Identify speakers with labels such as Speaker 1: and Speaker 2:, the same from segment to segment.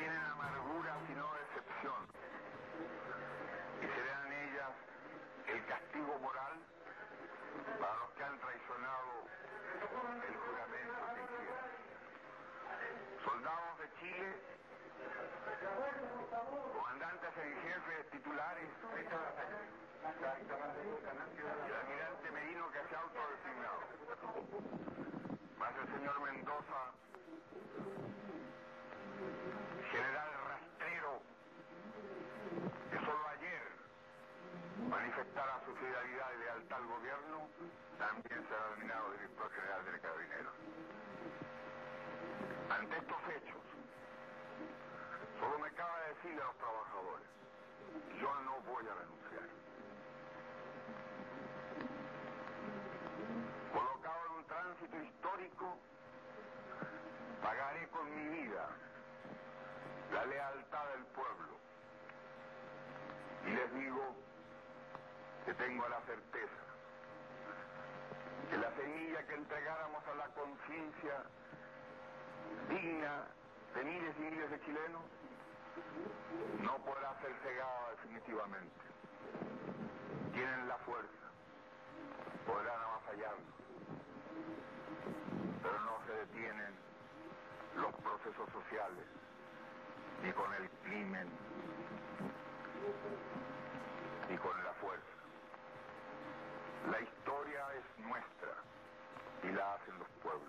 Speaker 1: tienen amargura sino decepción y serán ellas el castigo moral para los que han traicionado el juramento que hicieron. Soldados de Chile, comandantes en jefe titulares, el almirante Merino que se ha autodesignado. Más el señor Mendoza, general rastrero, que solo ayer manifestara su fidelidad y lealtad al gobierno, también será denominado director general del Carabinero. Ante estos hechos, solo me cabe decirle a los trabajadores, yo no voy a renunciar. Colocado en un tránsito histórico, pagaré con mi vida la lealtad del pueblo. Y les digo que tengo la certeza que la semilla que entregáramos a la conciencia digna de miles y miles de chilenos no podrá ser cegada definitivamente. Tienen la fuerza, podrán avasallarnos, pero no se detienen los procesos sociales ni con el crimen ni con la historia es nuestra y la hacen los pueblos.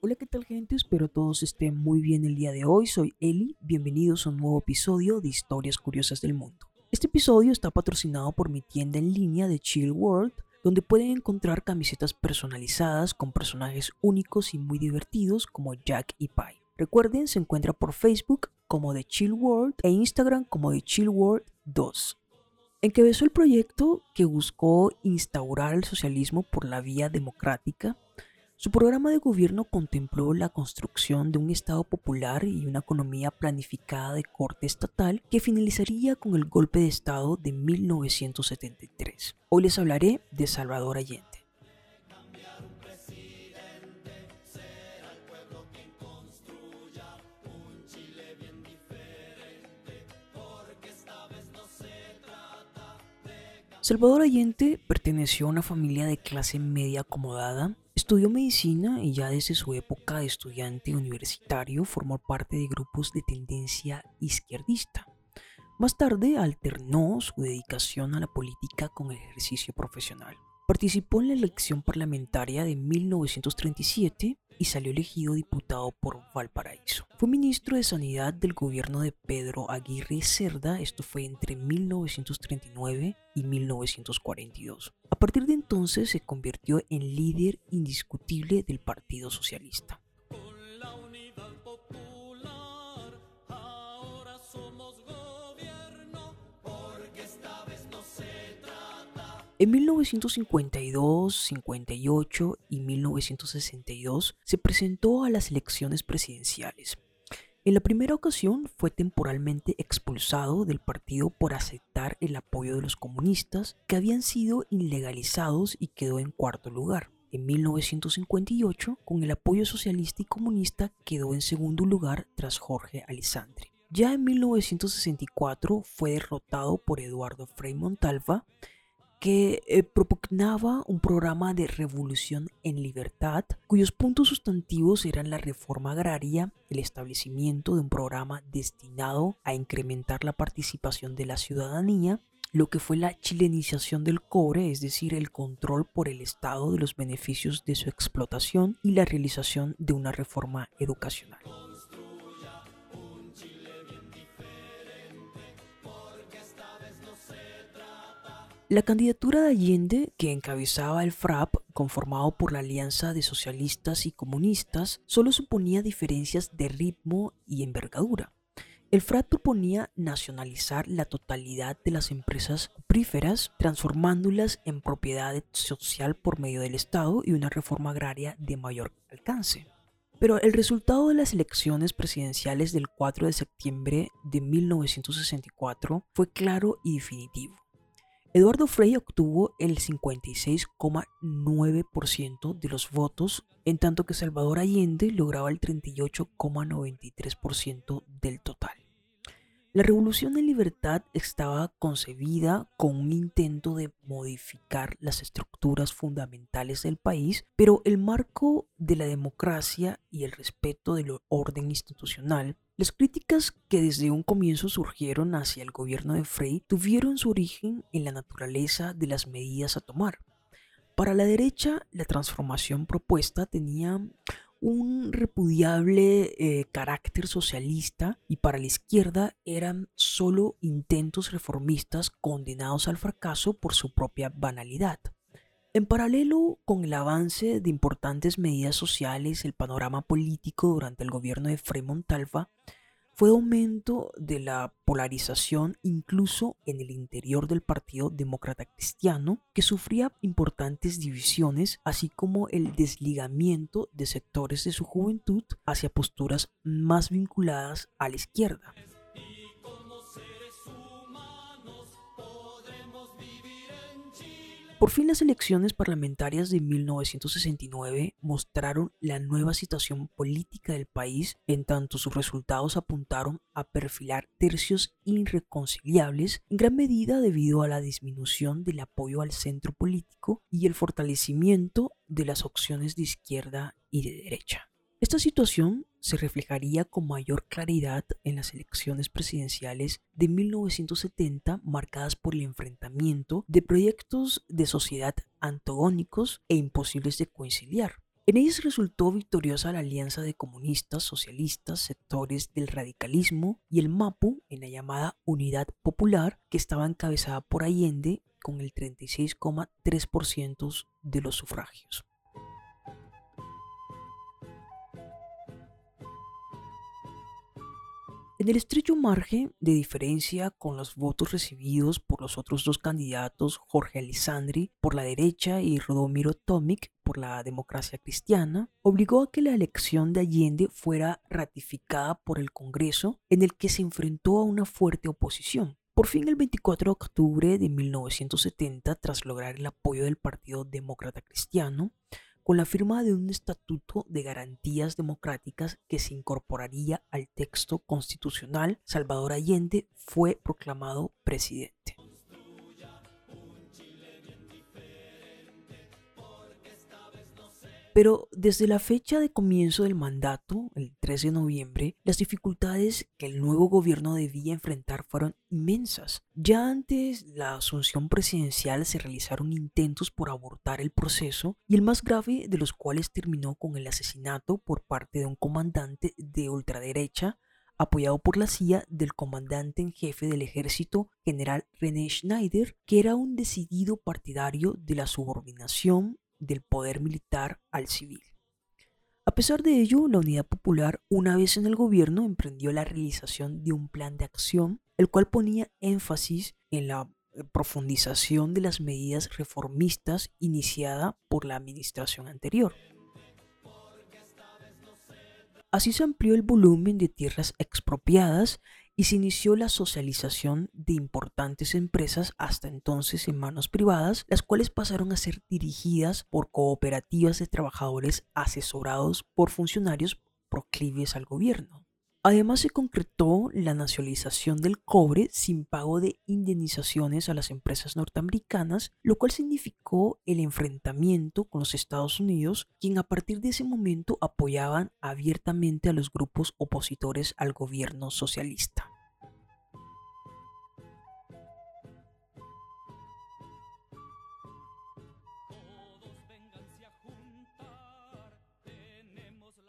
Speaker 2: Hola, ¿qué tal gente? Espero todos estén muy bien el día de hoy. Soy Eli. Bienvenidos a un nuevo episodio de Historias Curiosas del Mundo. Este episodio está patrocinado por mi tienda en línea de Chill World, donde pueden encontrar camisetas personalizadas con personajes únicos y muy divertidos como Jack y Pie. Recuerden, se encuentra por Facebook como The Chill World e Instagram como The Chill World 2 encabezó el proyecto que buscó instaurar el socialismo por la vía democrática. Su programa de gobierno contempló la construcción de un Estado popular y una economía planificada de corte estatal que finalizaría con el golpe de Estado de 1973. Hoy les hablaré de Salvador Allende. Salvador Allende perteneció a una familia de clase media acomodada, estudió medicina y ya desde su época de estudiante universitario formó parte de grupos de tendencia izquierdista. Más tarde alternó su dedicación a la política con el ejercicio profesional. Participó en la elección parlamentaria de 1937 y salió elegido diputado por Valparaíso. Fue ministro de Sanidad del gobierno de Pedro Aguirre Cerda, esto fue entre 1939 y 1942. A partir de entonces se convirtió en líder indiscutible del Partido Socialista. En 1952, 58 y 1962 se presentó a las elecciones presidenciales. En la primera ocasión fue temporalmente expulsado del partido por aceptar el apoyo de los comunistas que habían sido ilegalizados y quedó en cuarto lugar. En 1958, con el apoyo socialista y comunista, quedó en segundo lugar tras Jorge Alessandri. Ya en 1964 fue derrotado por Eduardo Frei Montalva que eh, propugnaba un programa de revolución en libertad, cuyos puntos sustantivos eran la reforma agraria, el establecimiento de un programa destinado a incrementar la participación de la ciudadanía, lo que fue la chilenización del cobre, es decir, el control por el Estado de los beneficios de su explotación y la realización de una reforma educacional. La candidatura de Allende, que encabezaba el FRAP, conformado por la alianza de socialistas y comunistas, solo suponía diferencias de ritmo y envergadura. El FRAP proponía nacionalizar la totalidad de las empresas cupríferas, transformándolas en propiedad social por medio del Estado y una reforma agraria de mayor alcance. Pero el resultado de las elecciones presidenciales del 4 de septiembre de 1964 fue claro y definitivo. Eduardo Frei obtuvo el 56,9% de los votos, en tanto que Salvador Allende lograba el 38,93% del total. La Revolución de Libertad estaba concebida con un intento de modificar las estructuras fundamentales del país, pero el marco de la democracia y el respeto del orden institucional las críticas que desde un comienzo surgieron hacia el gobierno de Frey tuvieron su origen en la naturaleza de las medidas a tomar. Para la derecha, la transformación propuesta tenía un repudiable eh, carácter socialista y para la izquierda eran solo intentos reformistas condenados al fracaso por su propia banalidad. En paralelo con el avance de importantes medidas sociales, el panorama político durante el gobierno de Frei Montalva fue aumento de la polarización incluso en el interior del Partido Demócrata Cristiano, que sufría importantes divisiones, así como el desligamiento de sectores de su juventud hacia posturas más vinculadas a la izquierda. Por fin las elecciones parlamentarias de 1969 mostraron la nueva situación política del país en tanto sus resultados apuntaron a perfilar tercios irreconciliables en gran medida debido a la disminución del apoyo al centro político y el fortalecimiento de las opciones de izquierda y de derecha. Esta situación se reflejaría con mayor claridad en las elecciones presidenciales de 1970 marcadas por el enfrentamiento de proyectos de sociedad antagónicos e imposibles de conciliar. En ellas resultó victoriosa la alianza de comunistas, socialistas, sectores del radicalismo y el MAPU en la llamada Unidad Popular que estaba encabezada por Allende con el 36,3% de los sufragios. En el estrecho margen de diferencia con los votos recibidos por los otros dos candidatos, Jorge Alessandri por la derecha y Rodomiro Tomic por la democracia cristiana, obligó a que la elección de Allende fuera ratificada por el Congreso, en el que se enfrentó a una fuerte oposición. Por fin, el 24 de octubre de 1970, tras lograr el apoyo del Partido Demócrata Cristiano, con la firma de un estatuto de garantías democráticas que se incorporaría al texto constitucional, Salvador Allende fue proclamado presidente. Pero desde la fecha de comienzo del mandato, el 13 de noviembre, las dificultades que el nuevo gobierno debía enfrentar fueron inmensas. Ya antes la asunción presidencial se realizaron intentos por abortar el proceso y el más grave de los cuales terminó con el asesinato por parte de un comandante de ultraderecha apoyado por la CIA del comandante en jefe del ejército, general René Schneider, que era un decidido partidario de la subordinación del poder militar al civil. A pesar de ello, la Unidad Popular, una vez en el gobierno, emprendió la realización de un plan de acción, el cual ponía énfasis en la eh, profundización de las medidas reformistas iniciada por la administración anterior. Así se amplió el volumen de tierras expropiadas y se inició la socialización de importantes empresas hasta entonces en manos privadas, las cuales pasaron a ser dirigidas por cooperativas de trabajadores asesorados por funcionarios proclives al gobierno. Además se concretó la nacionalización del cobre sin pago de indemnizaciones a las empresas norteamericanas, lo cual significó el enfrentamiento con los Estados Unidos, quien a partir de ese momento apoyaban abiertamente a los grupos opositores al gobierno socialista.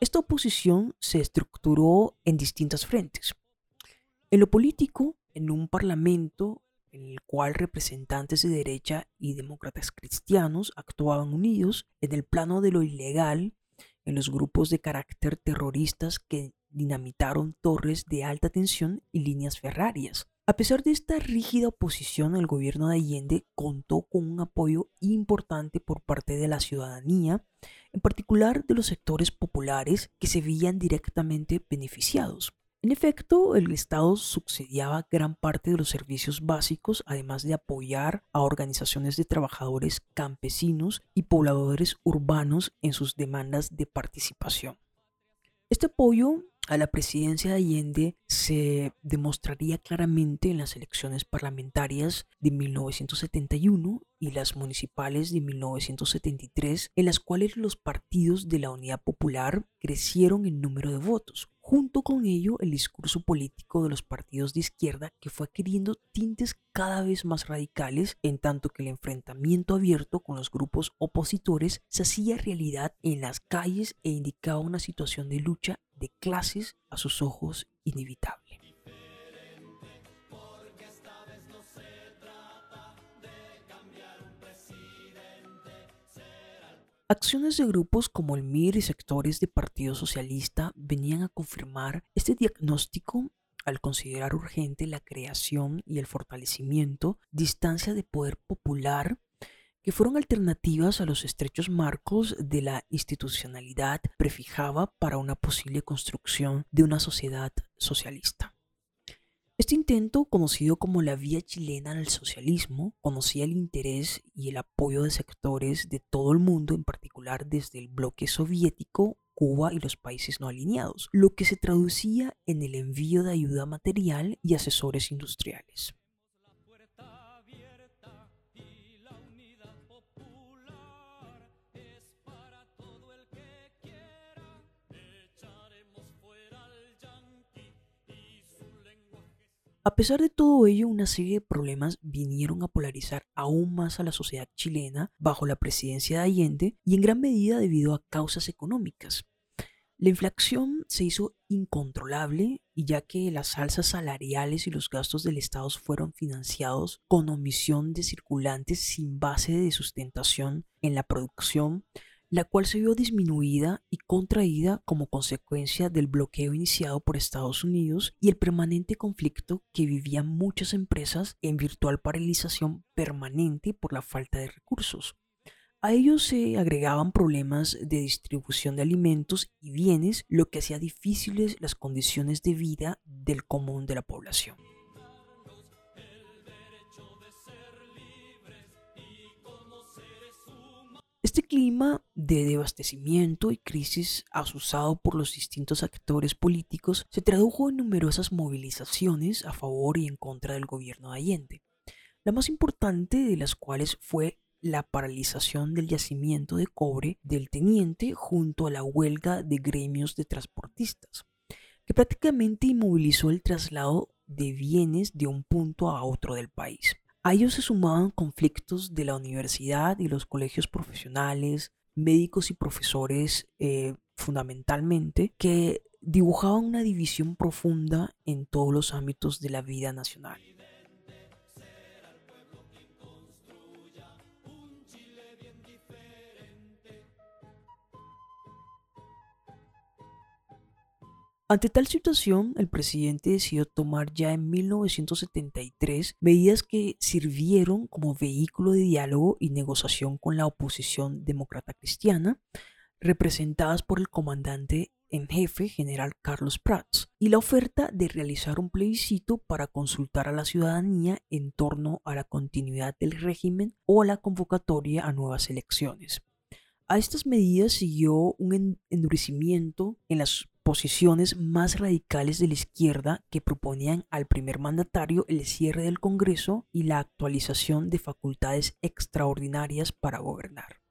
Speaker 2: Esta oposición se estructuró en distintas frentes. En lo político, en un parlamento en el cual representantes de derecha y demócratas cristianos actuaban unidos en el plano de lo ilegal, en los grupos de carácter terroristas que dinamitaron torres de alta tensión y líneas ferrarias. A pesar de esta rígida oposición, el gobierno de Allende contó con un apoyo importante por parte de la ciudadanía, en particular de los sectores populares que se veían directamente beneficiados. En efecto, el Estado subsidiaba gran parte de los servicios básicos, además de apoyar a organizaciones de trabajadores campesinos y pobladores urbanos en sus demandas de participación. Este apoyo a la presidencia de Allende se demostraría claramente en las elecciones parlamentarias de 1971 y las municipales de 1973, en las cuales los partidos de la Unidad Popular crecieron en número de votos, Junto con ello, el discurso político de los partidos de izquierda que fue adquiriendo tintes cada vez más radicales, en tanto que el enfrentamiento abierto con los grupos opositores se hacía realidad en las calles e indicaba una situación de lucha de clases a sus ojos inevitable. Acciones de grupos como el MIR y sectores del Partido Socialista venían a confirmar este diagnóstico al considerar urgente la creación y el fortalecimiento de instancias de poder popular que fueron alternativas a los estrechos marcos de la institucionalidad prefijada para una posible construcción de una sociedad socialista. Este intento, conocido como la Vía Chilena al Socialismo, conocía el interés y el apoyo de sectores de todo el mundo, en particular desde el bloque soviético, Cuba y los países no alineados, lo que se traducía en el envío de ayuda material y asesores industriales. A pesar de todo ello, una serie de problemas vinieron a polarizar aún más a la sociedad chilena bajo la presidencia de Allende y en gran medida debido a causas económicas. La inflación se hizo incontrolable y ya que las alzas salariales y los gastos del Estado fueron financiados con omisión de circulantes sin base de sustentación en la producción, la cual se vio disminuida y contraída como consecuencia del bloqueo iniciado por Estados Unidos y el permanente conflicto que vivían muchas empresas en virtual paralización permanente por la falta de recursos. A ellos se agregaban problemas de distribución de alimentos y bienes, lo que hacía difíciles las condiciones de vida del común de la población. Este clima de desabastecimiento y crisis asusado por los distintos actores políticos se tradujo en numerosas movilizaciones a favor y en contra del gobierno de Allende, la más importante de las cuales fue la paralización del yacimiento de cobre del teniente junto a la huelga de gremios de transportistas, que prácticamente inmovilizó el traslado de bienes de un punto a otro del país. A ellos se sumaban conflictos de la universidad y los colegios profesionales, médicos y profesores eh, fundamentalmente, que dibujaban una división profunda en todos los ámbitos de la vida nacional. Ante tal situación, el presidente decidió tomar ya en 1973 medidas que sirvieron como vehículo de diálogo y negociación con la oposición demócrata cristiana, representadas por el comandante en jefe general Carlos Prats, y la oferta de realizar un plebiscito para consultar a la ciudadanía en torno a la continuidad del régimen o a la convocatoria a nuevas elecciones. A estas medidas siguió un endurecimiento en las posiciones más radicales de la izquierda que proponían al primer mandatario el cierre del Congreso y la actualización de facultades extraordinarias para gobernar.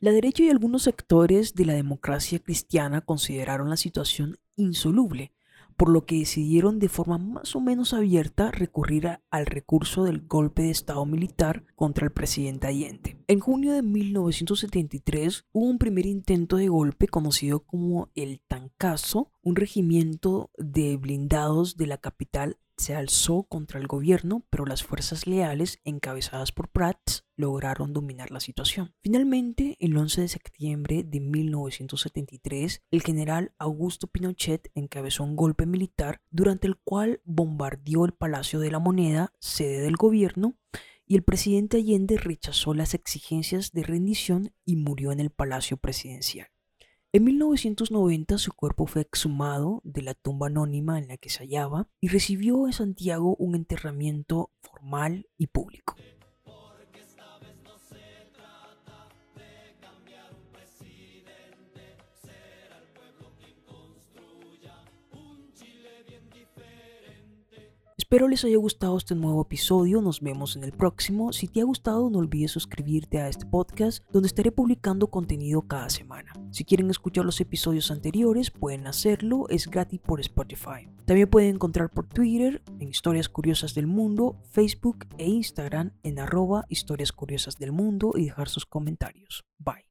Speaker 2: La derecha y algunos sectores de la democracia cristiana consideraron la situación insoluble por lo que decidieron de forma más o menos abierta recurrir al recurso del golpe de Estado militar contra el presidente Allende. En junio de 1973 hubo un primer intento de golpe conocido como el Tancazo, un regimiento de blindados de la capital se alzó contra el gobierno, pero las fuerzas leales, encabezadas por Prats, lograron dominar la situación. Finalmente, el 11 de septiembre de 1973, el general Augusto Pinochet encabezó un golpe militar durante el cual bombardeó el Palacio de la Moneda, sede del gobierno, y el presidente Allende rechazó las exigencias de rendición y murió en el Palacio Presidencial. En 1990 su cuerpo fue exhumado de la tumba anónima en la que se hallaba y recibió en Santiago un enterramiento formal y público. Espero les haya gustado este nuevo episodio, nos vemos en el próximo. Si te ha gustado no olvides suscribirte a este podcast donde estaré publicando contenido cada semana. Si quieren escuchar los episodios anteriores pueden hacerlo, es gratis por Spotify. También pueden encontrar por Twitter en Historias Curiosas del Mundo, Facebook e Instagram en arroba Historias Curiosas del Mundo y dejar sus comentarios. Bye.